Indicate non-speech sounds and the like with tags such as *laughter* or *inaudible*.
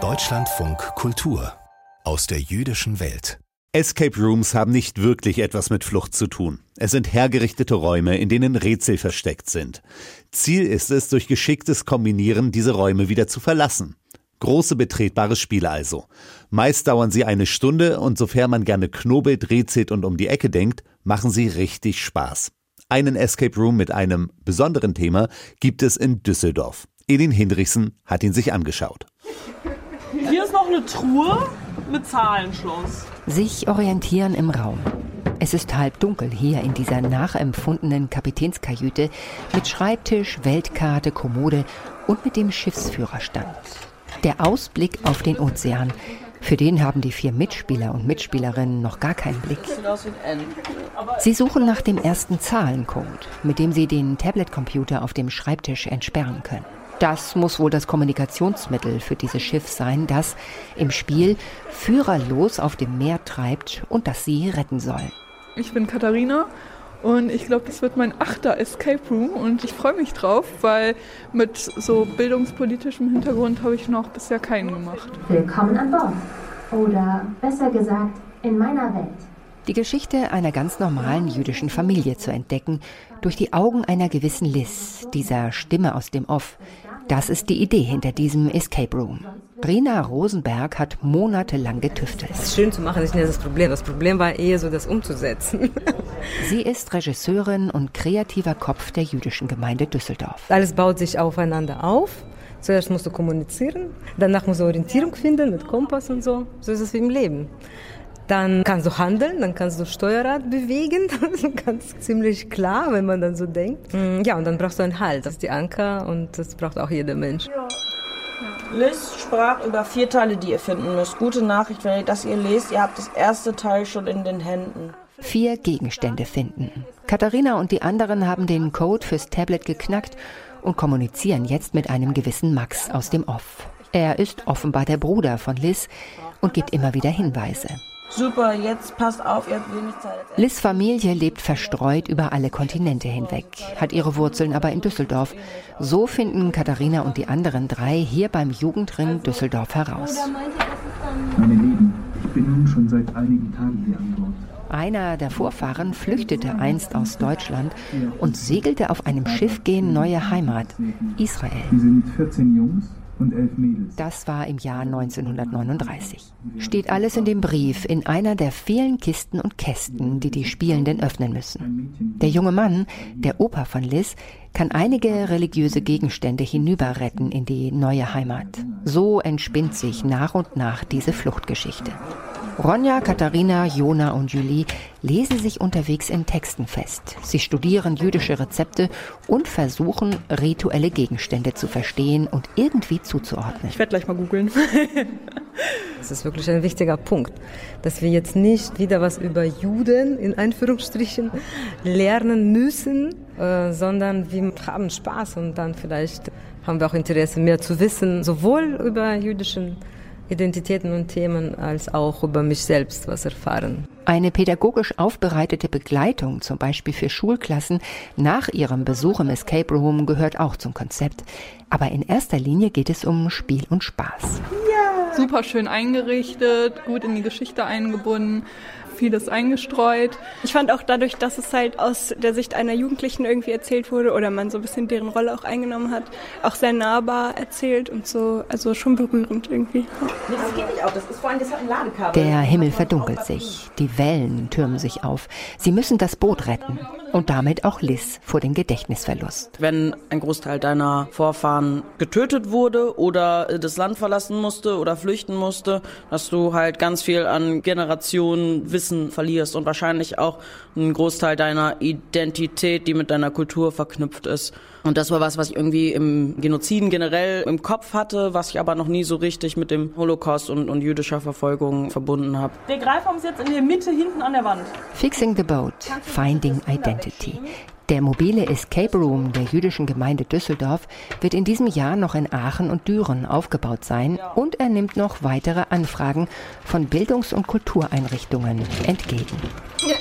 Deutschlandfunk Kultur aus der jüdischen Welt. Escape Rooms haben nicht wirklich etwas mit Flucht zu tun. Es sind hergerichtete Räume, in denen Rätsel versteckt sind. Ziel ist es, durch geschicktes Kombinieren diese Räume wieder zu verlassen. Große betretbare Spiele also. Meist dauern sie eine Stunde und sofern man gerne knobelt, rätselt und um die Ecke denkt, machen sie richtig Spaß. Einen Escape Room mit einem besonderen Thema gibt es in Düsseldorf. Edin Hinrichsen hat ihn sich angeschaut. Hier ist noch eine Truhe mit Zahlenschloss. Sich orientieren im Raum. Es ist halb dunkel hier in dieser nachempfundenen Kapitänskajüte mit Schreibtisch, Weltkarte, Kommode und mit dem Schiffsführerstand. Der Ausblick auf den Ozean. Für den haben die vier Mitspieler und Mitspielerinnen noch gar keinen Blick. Sie suchen nach dem ersten Zahlencode, mit dem sie den Tablet-Computer auf dem Schreibtisch entsperren können. Das muss wohl das Kommunikationsmittel für dieses Schiff sein, das im Spiel führerlos auf dem Meer treibt und das sie retten soll. Ich bin Katharina und ich glaube, das wird mein achter Escape Room und ich freue mich drauf, weil mit so bildungspolitischem Hintergrund habe ich noch bisher keinen gemacht. Willkommen an Bord. Oder besser gesagt, in meiner Welt. Die Geschichte einer ganz normalen jüdischen Familie zu entdecken, durch die Augen einer gewissen Liz, dieser Stimme aus dem Off, das ist die Idee hinter diesem Escape Room. Rina Rosenberg hat monatelang getüftelt. Es ist schön zu machen, ist nicht das Problem. Das Problem war eher so, das umzusetzen. *laughs* Sie ist Regisseurin und kreativer Kopf der jüdischen Gemeinde Düsseldorf. Alles baut sich aufeinander auf. Zuerst musst du kommunizieren, danach musst du Orientierung finden mit Kompass und so. So ist es wie im Leben. Dann kannst du handeln, dann kannst du Steuerrad bewegen. *laughs* Das ist ganz ziemlich klar, wenn man dann so denkt. Mm, ja, und dann brauchst du einen Halt. Das ist die Anker und das braucht auch jeder Mensch. Liz sprach über vier Teile, die ihr finden müsst. Gute Nachricht, wenn ihr das ihr lest, ihr habt das erste Teil schon in den Händen. Vier Gegenstände finden. Katharina und die anderen haben den Code fürs Tablet geknackt und kommunizieren jetzt mit einem gewissen Max aus dem Off. Er ist offenbar der Bruder von Liz und gibt immer wieder Hinweise. Super, jetzt passt auf, ihr habt wenig Zeit. Liz Familie lebt verstreut über alle Kontinente hinweg, hat ihre Wurzeln aber in Düsseldorf. So finden Katharina und die anderen drei hier beim Jugendring Düsseldorf heraus. Meine Lieben, ich bin nun schon seit einigen Tagen hier an Bord. Einer der Vorfahren flüchtete einst aus Deutschland und segelte auf einem Schiff gen neue Heimat, Israel. Wir sind 14 Jungs und elf Mädels. Das war im Jahr 1939. Steht alles in dem Brief in einer der vielen Kisten und Kästen, die die Spielenden öffnen müssen. Der junge Mann, der Opa von Liz, kann einige religiöse Gegenstände hinüberretten in die neue Heimat. So entspinnt sich nach und nach diese Fluchtgeschichte. Ronja, Katharina, Jona und Julie lesen sich unterwegs in Texten fest. Sie studieren jüdische Rezepte und versuchen, rituelle Gegenstände zu verstehen und irgendwie zuzuordnen. Ich werde gleich mal googeln. *laughs* Das ist wirklich ein wichtiger Punkt, dass wir jetzt nicht wieder was über Juden in Anführungsstrichen lernen müssen, äh, sondern wir haben Spaß und dann vielleicht haben wir auch Interesse mehr zu wissen, sowohl über jüdischen Identitäten und Themen als auch über mich selbst was erfahren. Eine pädagogisch aufbereitete Begleitung, zum Beispiel für Schulklassen, nach ihrem Besuch im Escape Room gehört auch zum Konzept. Aber in erster Linie geht es um Spiel und Spaß. Ja. Super schön eingerichtet, gut in die Geschichte eingebunden vieles eingestreut. Ich fand auch dadurch, dass es halt aus der Sicht einer Jugendlichen irgendwie erzählt wurde oder man so ein bisschen deren Rolle auch eingenommen hat, auch sehr nahbar erzählt und so, also schon berührend irgendwie. Nee, das geht nicht auf, das ist vor allem, das hat ein Ladekabel. Der Himmel verdunkelt sich, die Wellen türmen sich auf. Sie müssen das Boot retten und damit auch Liz vor dem Gedächtnisverlust. Wenn ein Großteil deiner Vorfahren getötet wurde oder das Land verlassen musste oder flüchten musste, dass du halt ganz viel an Generationen Wissen verlierst und wahrscheinlich auch einen Großteil deiner Identität, die mit deiner Kultur verknüpft ist. Und das war was, was ich irgendwie im Genoziden generell im Kopf hatte, was ich aber noch nie so richtig mit dem Holocaust und, und jüdischer Verfolgung verbunden habe. Der Greifraum ist jetzt in der Mitte hinten an der Wand. Fixing the Boat, Finding Identity. Der mobile Escape Room der jüdischen Gemeinde Düsseldorf wird in diesem Jahr noch in Aachen und Düren aufgebaut sein und er nimmt noch weitere Anfragen von Bildungs- und Kultureinrichtungen entgegen. Ja,